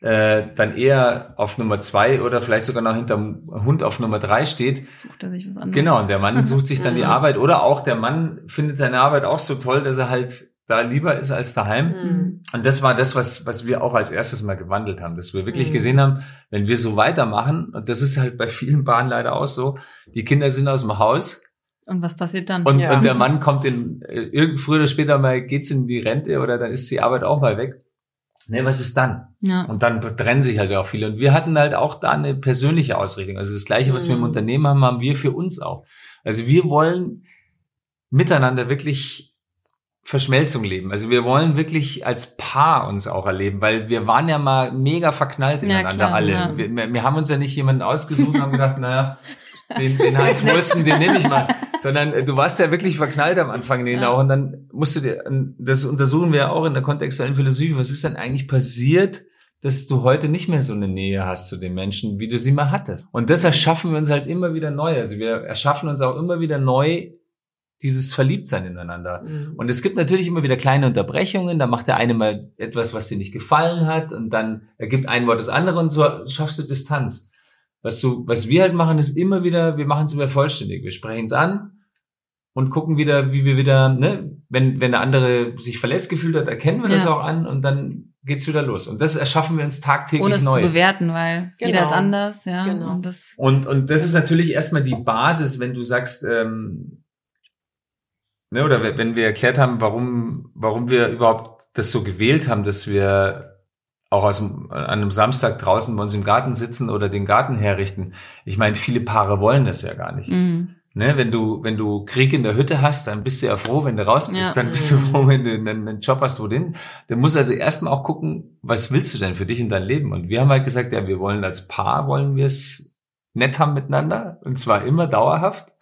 B: äh, dann eher auf Nummer zwei oder vielleicht sogar noch hinterm Hund auf Nummer drei steht.
A: Sucht er sich was anderes.
B: Genau, und der Mann sucht sich dann die [laughs] Arbeit oder auch der Mann findet seine Arbeit auch so toll, dass er halt da lieber ist als daheim. Mhm. Und das war das, was, was wir auch als erstes mal gewandelt haben, dass wir wirklich mhm. gesehen haben, wenn wir so weitermachen, und das ist halt bei vielen Bahnen leider auch so, die Kinder sind aus dem Haus.
A: Und was passiert dann?
B: Und, ja. und der Mann kommt in, irgend früher oder später mal geht's in die Rente oder dann ist die Arbeit auch mal weg. Ne, was ist dann? Ja. Und dann trennen sich halt auch viele. Und wir hatten halt auch da eine persönliche Ausrichtung. Also das Gleiche, was mhm. wir im mhm. Unternehmen haben, haben wir für uns auch. Also wir wollen miteinander wirklich Verschmelzung leben. Also wir wollen wirklich als Paar uns auch erleben, weil wir waren ja mal mega verknallt ineinander ja, klar, alle. Ja. Wir, wir, haben uns ja nicht jemanden ausgesucht und haben gedacht, naja, [laughs] den, den Hans Wursten, den nehme ich mal. Sondern äh, du warst ja wirklich verknallt am Anfang den ja. auch. Und dann musst du dir, das untersuchen wir ja auch in der kontextuellen Philosophie, was ist denn eigentlich passiert, dass du heute nicht mehr so eine Nähe hast zu den Menschen, wie du sie mal hattest. Und das erschaffen wir uns halt immer wieder neu. Also wir erschaffen uns auch immer wieder neu dieses Verliebtsein ineinander. Mhm. Und es gibt natürlich immer wieder kleine Unterbrechungen. Da macht der eine mal etwas, was dir nicht gefallen hat, und dann ergibt ein Wort das andere und so schaffst du Distanz. Was, du, was wir halt machen, ist immer wieder, wir machen es wieder vollständig. Wir sprechen es an und gucken wieder, wie wir wieder, ne, wenn, wenn der andere sich verletzt gefühlt hat, erkennen wir ja. das auch an und dann geht's wieder los. Und das erschaffen wir uns tagtäglich
A: Ohne es
B: neu.
A: zu bewerten, weil genau. jeder ist anders, ja.
B: Genau. Und, das und, und das ist natürlich erstmal die Basis, wenn du sagst, ähm, ne, oder wenn wir erklärt haben, warum, warum wir überhaupt das so gewählt haben, dass wir auch aus dem, an einem Samstag draußen bei uns im Garten sitzen oder den Garten herrichten. Ich meine, viele Paare wollen das ja gar nicht. Mhm. Ne, wenn du, wenn du Krieg in der Hütte hast, dann bist du ja froh, wenn du raus bist, ja. dann bist du mhm. froh, wenn du einen, einen Job hast, wo denn. Dann musst also erstmal auch gucken, was willst du denn für dich in dein Leben? Und wir haben halt gesagt, ja, wir wollen als Paar, wollen wir es nett haben miteinander, und zwar immer dauerhaft.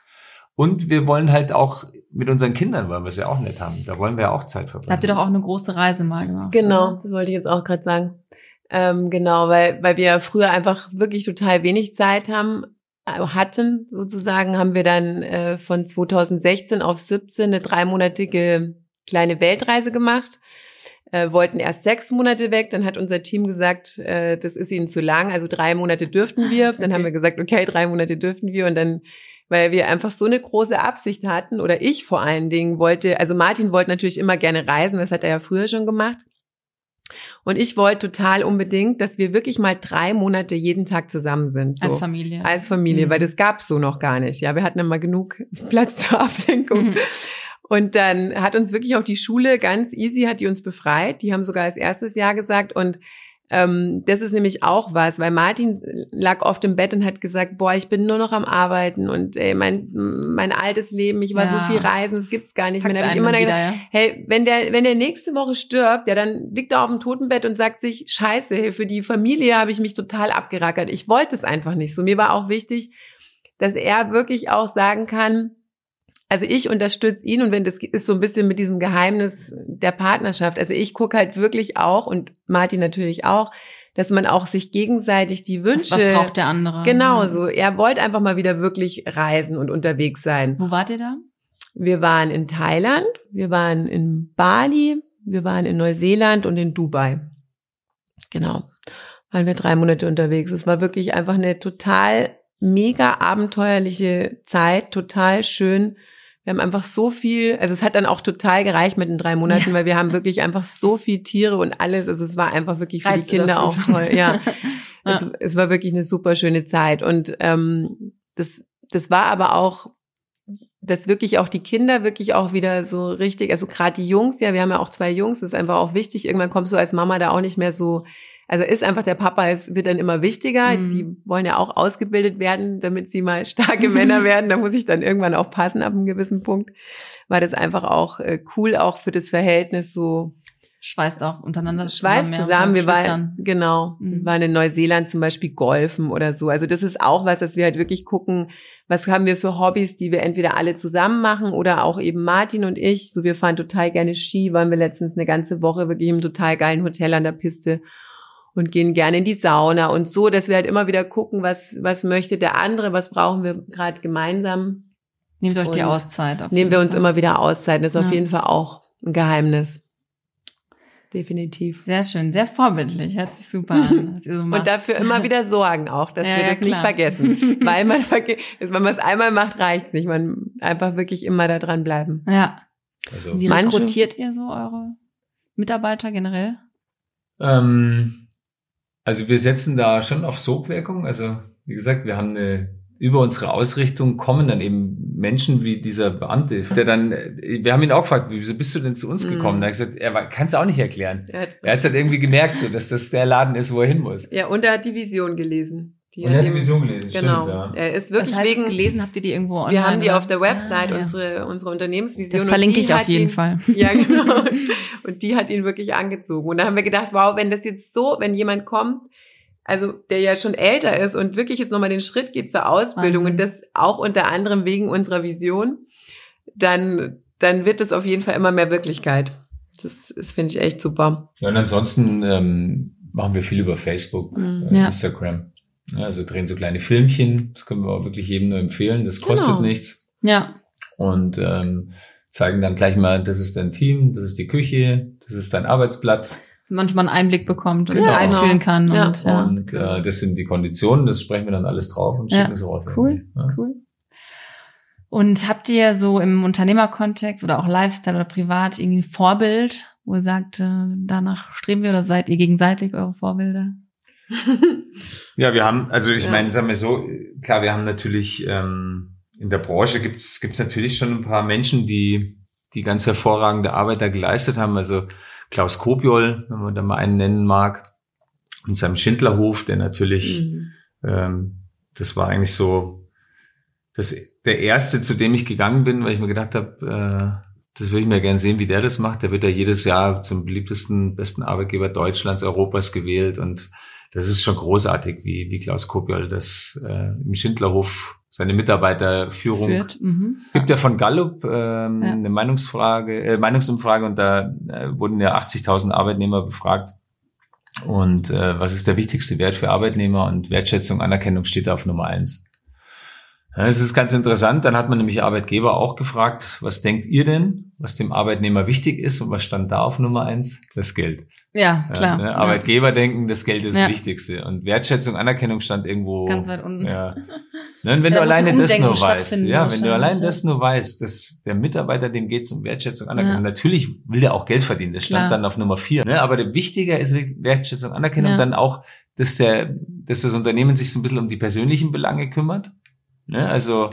B: Und wir wollen halt auch mit unseren Kindern, wollen wir es ja auch nett haben. Da wollen wir ja auch Zeit verbringen.
A: Habt ihr doch auch eine große Reise mal gemacht.
C: Genau, oder? das wollte ich jetzt auch gerade sagen. Ähm, genau, weil, weil wir früher einfach wirklich total wenig Zeit haben, äh, hatten, sozusagen, haben wir dann äh, von 2016 auf 17 eine dreimonatige kleine Weltreise gemacht. Äh, wollten erst sechs Monate weg, dann hat unser Team gesagt, äh, das ist ihnen zu lang, also drei Monate dürften wir. [laughs] Dann okay. haben wir gesagt, okay, drei Monate dürften wir und dann weil wir einfach so eine große Absicht hatten oder ich vor allen Dingen wollte, also Martin wollte natürlich immer gerne reisen, das hat er ja früher schon gemacht. Und ich wollte total unbedingt, dass wir wirklich mal drei Monate jeden Tag zusammen sind.
A: So. Als Familie.
C: Als Familie, mhm. weil das gab's so noch gar nicht. Ja, wir hatten immer genug [laughs] Platz zur Ablenkung. Mhm. Und dann hat uns wirklich auch die Schule ganz easy, hat die uns befreit. Die haben sogar als erstes Jahr gesagt und Ähm, das ist nämlich auch was, weil Martin lag oft im Bett und hat gesagt, boah, ich bin nur noch am Arbeiten und ey, mein, mein altes Leben, ich war ja. so viel reisen, das gibt's gar nicht mehr. Dann ich immer wieder, gedacht, ja. hey, wenn der, wenn der nächste Woche stirbt, ja, dann liegt er auf dem Totenbett und sagt sich, scheiße, hey, für die Familie habe ich mich total abgerackert. Ich wollte es einfach nicht so. Mir war auch wichtig, dass er wirklich auch sagen kann, also ich unterstütze ihn und wenn das ist so ein bisschen mit diesem Geheimnis der Partnerschaft. Also ich gucke halt wirklich auch und Martin natürlich auch, dass man auch sich gegenseitig die Wünsche. Was
A: braucht der andere?
C: Genau so. Er wollte einfach mal wieder wirklich reisen und unterwegs sein.
A: Wo wart ihr da?
C: Wir waren in Thailand, wir waren in Bali, wir waren in Neuseeland und in Dubai. Genau. Waren wir drei Monate unterwegs. Es war wirklich einfach eine total mega abenteuerliche Zeit, total schön wir haben einfach so viel, also es hat dann auch total gereicht mit den drei Monaten, ja. weil wir haben wirklich einfach so viel Tiere und alles. Also es war einfach wirklich für Reiz die Kinder auch toll. Ja, [laughs] ja. Es, es, war wirklich eine super schöne Zeit. Und ähm, das, das war aber auch, dass wirklich auch die Kinder wirklich auch wieder so richtig, also gerade die Jungs, ja, wir haben ja auch zwei Jungs, das ist einfach auch wichtig. Irgendwann kommst du als Mama da auch nicht mehr so also ist einfach der Papa, es wird dann immer wichtiger. Mhm. Die wollen ja auch ausgebildet werden, damit sie mal starke [laughs] Männer werden. Da muss ich dann irgendwann auch passen ab einem gewissen Punkt. War das einfach auch äh, cool, auch für das Verhältnis so.
A: Schweißt auch untereinander
C: zusammen. Schweißt zusammen. Wir waren, genau, mhm. wir waren in Neuseeland zum Beispiel golfen oder so. Also das ist auch was, dass wir halt wirklich gucken, was haben wir für Hobbys, die wir entweder alle zusammen machen oder auch eben Martin und ich. So, wir fahren total gerne Ski, waren wir letztens eine ganze Woche wirklich im total geilen Hotel an der Piste und gehen gerne in die Sauna und so, dass wir halt immer wieder gucken, was, was möchte der andere, was brauchen wir gerade gemeinsam.
A: Nehmt euch und die Auszeit.
C: nehmen wir uns Fall. immer wieder Auszeit. Das ist ja. auf jeden Fall auch ein Geheimnis. Definitiv.
A: Sehr schön, sehr vorbildlich, hört sich super an. [laughs] Was
C: ihr so macht. und dafür immer wieder sorgen auch, dass ja, wir das ja, nicht vergessen. [laughs] Weil man, wenn man es einmal macht, reicht's nicht. Man einfach wirklich immer da dran bleiben.
A: Ja. Also, Wie rekrutiert ihr so eure Mitarbeiter generell?
B: Ähm, also wir setzen da schon auf Sogwirkung. Also wie gesagt, wir haben eine über unsere Ausrichtung kommen dann eben Menschen wie dieser Beamte, der dann, wir haben ihn auch gefragt, wieso bist du denn zu uns mhm. gekommen? Mhm. Da hat er gesagt, er kann es auch nicht erklären. Er hat es halt irgendwie gemerkt, so, dass das der Laden ist, wo er hin muss.
C: Ja, und er hat die Vision gelesen.
B: Die und er hat die Vision gelesen,
C: genau.
B: stimmt, ja.
C: Er ist wirklich
A: Was heißt
C: wegen
A: gelesen, habt ihr die irgendwo
C: online? Wir haben die auf der Website, ah, ja. unsere, unsere Unternehmensvision.
A: Das verlinke ich auf jeden
C: ihn,
A: Fall. [laughs]
C: Ja, genau. und die hat ihn wirklich angezogen. Und da haben wir gedacht, wow, wenn das jetzt so, wenn jemand kommt, also der ja schon älter ist und wirklich jetzt nochmal den Schritt geht zur Ausbildung mhm. und das auch unter anderem wegen unserer Vision, dann, dann wird es auf jeden Fall immer mehr Wirklichkeit. Das, das finde ich echt super.
B: Ja, und ansonsten ähm, machen wir viel über Facebook, mhm. äh, ja. Instagram. Ja, also drehen so kleine Filmchen, das können wir auch wirklich jedem nur empfehlen, das kostet genau. nichts.
A: Ja.
B: Und ähm, zeigen dann gleich mal, das ist dein Team, das ist die Küche, das ist dein Arbeitsplatz
A: manchmal einen Einblick bekommt und genau. sich einfühlen kann.
B: Ja. Und, ja. und äh, das sind die Konditionen, das sprechen wir dann alles drauf und schicken ja. es raus.
A: Cool, ja. cool. Und habt ihr so im Unternehmerkontext oder auch Lifestyle oder privat irgendwie ein Vorbild, wo ihr sagt, äh, danach streben wir oder seid ihr gegenseitig eure Vorbilder? [laughs]
B: ja, wir haben, also ich ja. meine, sagen wir so, klar, wir haben natürlich ähm, in der Branche gibt's gibt's natürlich schon ein paar Menschen, die die ganz hervorragende Arbeit da geleistet haben. Also Klaus Kopiol, wenn man da mal einen nennen mag, und seinem Schindlerhof, der natürlich, mhm. ähm, das war eigentlich so das, der erste, zu dem ich gegangen bin, weil ich mir gedacht habe, äh, das würde ich mir gerne sehen, wie der das macht. Der wird ja jedes Jahr zum beliebtesten, besten Arbeitgeber Deutschlands, Europas gewählt und das ist schon großartig, wie, wie Klaus Kopiol das äh, im Schindlerhof seine Mitarbeiterführung Führt. Mhm. gibt ja von Gallup ähm, ja. eine Meinungsfrage, äh, Meinungsumfrage und da äh, wurden ja 80.000 Arbeitnehmer befragt. Und äh, was ist der wichtigste Wert für Arbeitnehmer? Und Wertschätzung, Anerkennung steht da auf Nummer eins. Ja, das ist ganz interessant. Dann hat man nämlich Arbeitgeber auch gefragt, was denkt ihr denn, was dem Arbeitnehmer wichtig ist? Und was stand da auf Nummer eins? Das Geld.
A: Ja, klar.
B: Ja, ne? Arbeitgeber ja. denken, das Geld ist das Wichtigste. Und Wertschätzung, Anerkennung stand irgendwo.
A: Ganz weit unten.
B: Ja. Ne? Und wenn du alleine das nur weißt, ja, wenn du allein das nur weißt, dass der Mitarbeiter, dem geht es um Wertschätzung, Anerkennung. Natürlich will der auch Geld verdienen. Das stand klar. dann auf Nummer vier. Ne? Aber wichtiger ist Wertschätzung, Anerkennung, dann auch, dass der, dass das Unternehmen sich so ein bisschen um die persönlichen Belange kümmert Ne? Also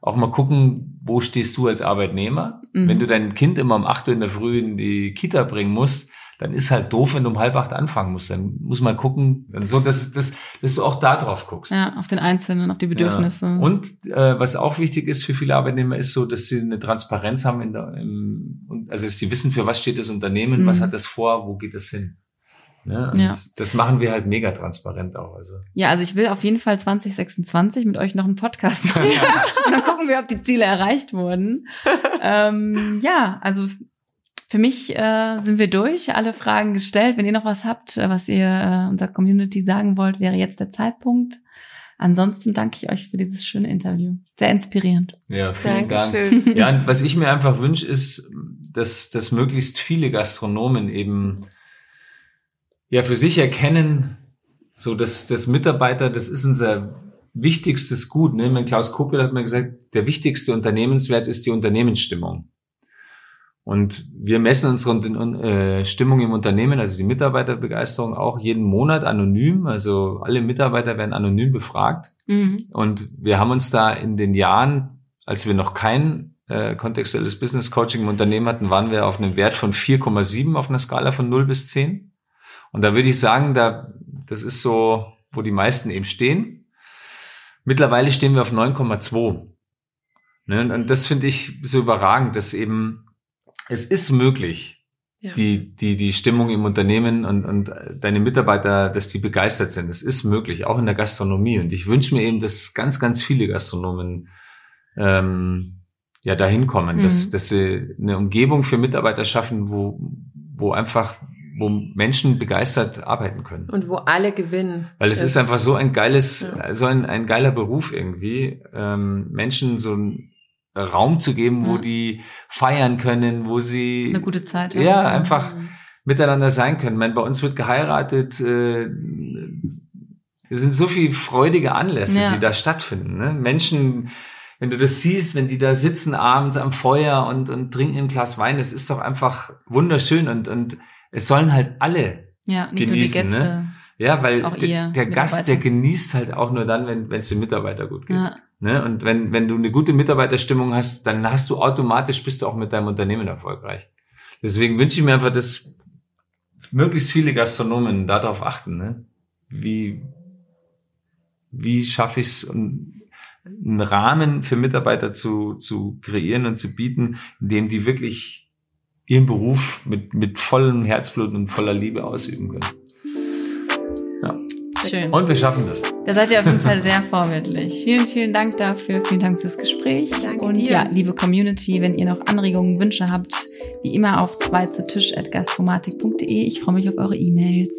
B: auch mal gucken, wo stehst du als Arbeitnehmer? Mhm. Wenn du dein Kind immer um acht Uhr in der Früh in die Kita bringen musst, dann ist halt doof, wenn du um halb acht anfangen musst. Dann muss man gucken, so, dass, dass, dass du auch da drauf guckst.
A: Ja, auf den Einzelnen, auf die Bedürfnisse.
B: Ja. Und äh, was auch wichtig ist für viele Arbeitnehmer, ist so, dass sie eine Transparenz haben in der, im, also dass sie wissen, für was steht das Unternehmen, mhm. was hat das vor, wo geht das hin. Ja, und ja. das machen wir halt mega transparent auch. Also.
A: Ja, also ich will auf jeden Fall 2026 mit euch noch einen Podcast [laughs] machen. und dann gucken wir, ob die Ziele erreicht wurden. ähm, ja, also für mich äh, sind wir durch, alle Fragen gestellt. Wenn ihr noch was habt, äh, was ihr äh, unserer Community sagen wollt, wäre jetzt der Zeitpunkt. Ansonsten danke ich euch für dieses schöne Interview. Sehr inspirierend.
B: Ja, vielen Dankeschön. Dank. Ja, und was ich mir einfach wünsche, ist, dass, dass möglichst viele Gastronomen eben ja für sich erkennen, so dass das Mitarbeiter, das ist unser wichtigstes Gut. Ne? Mein Klaus Kuppel hat mir gesagt, der wichtigste Unternehmenswert ist die Unternehmensstimmung. Und wir messen unsere äh, Stimmung im Unternehmen, also die Mitarbeiterbegeisterung auch jeden Monat anonym. Also alle Mitarbeiter werden anonym befragt. Mhm. Und wir haben uns da in den Jahren, als wir noch kein äh, kontextuelles Business Coaching im Unternehmen hatten, waren wir auf einem Wert von 4,7 auf einer Skala von 0 bis 10. Und da würde ich sagen, da, das ist so, wo die meisten eben stehen. Mittlerweile stehen wir auf 9,2. Ne? Und das finde ich so überragend, dass eben, es ist möglich, ja. die, die, die Stimmung im Unternehmen und, und deine Mitarbeiter, dass die begeistert sind. Das ist möglich, auch in der Gastronomie. Und ich wünsche mir eben, dass ganz, ganz viele Gastronomen ähm, ja dahin kommen, mhm. dass, dass sie eine Umgebung für Mitarbeiter schaffen, wo, wo einfach wo Menschen begeistert arbeiten können.
C: Und wo alle gewinnen.
B: Weil es ist einfach so ein geiles, ja. so ein, ein geiler Beruf irgendwie, ähm, Menschen so einen Raum zu geben, wo ja. die feiern können, wo sie
A: eine gute Zeit
B: haben. Ja, einfach mhm. miteinander sein können. Ich meine, bei uns wird geheiratet, äh, es sind so viele freudige Anlässe, ja. die da stattfinden. Ne? Menschen, wenn du das siehst, wenn die da sitzen abends am Feuer und, und trinken ein Glas Wein, das ist doch einfach wunderschön und, und es sollen halt alle
A: ja, nicht genießen, nur die Gäste.
B: Ne? Ja, weil der, der Gast, der genießt halt auch nur dann, wenn es dem Mitarbeiter gut geht. Ja. Ne? Und wenn, wenn du eine gute Mitarbeiterstimmung hast, dann hast du automatisch, bist du auch mit deinem Unternehmen erfolgreich. Deswegen wünsche ich mir einfach, dass möglichst viele Gastronomen darauf achten. Ne? Wie, wie schaffe ich es, einen Rahmen für Mitarbeiter zu, zu kreieren und zu bieten, in dem die wirklich ihren Beruf mit, mit vollem Herzblut und voller Liebe ausüben können. Ja. Schön. Und wir schaffen das.
A: Da seid ihr auf jeden Fall sehr vorbildlich. Vielen, vielen Dank dafür. Vielen Dank fürs Gespräch. Danke und dir. ja, liebe Community, wenn ihr noch Anregungen, Wünsche habt, wie immer auf 2 zu Tisch at gastromatik.de. Ich freue mich auf eure E-Mails.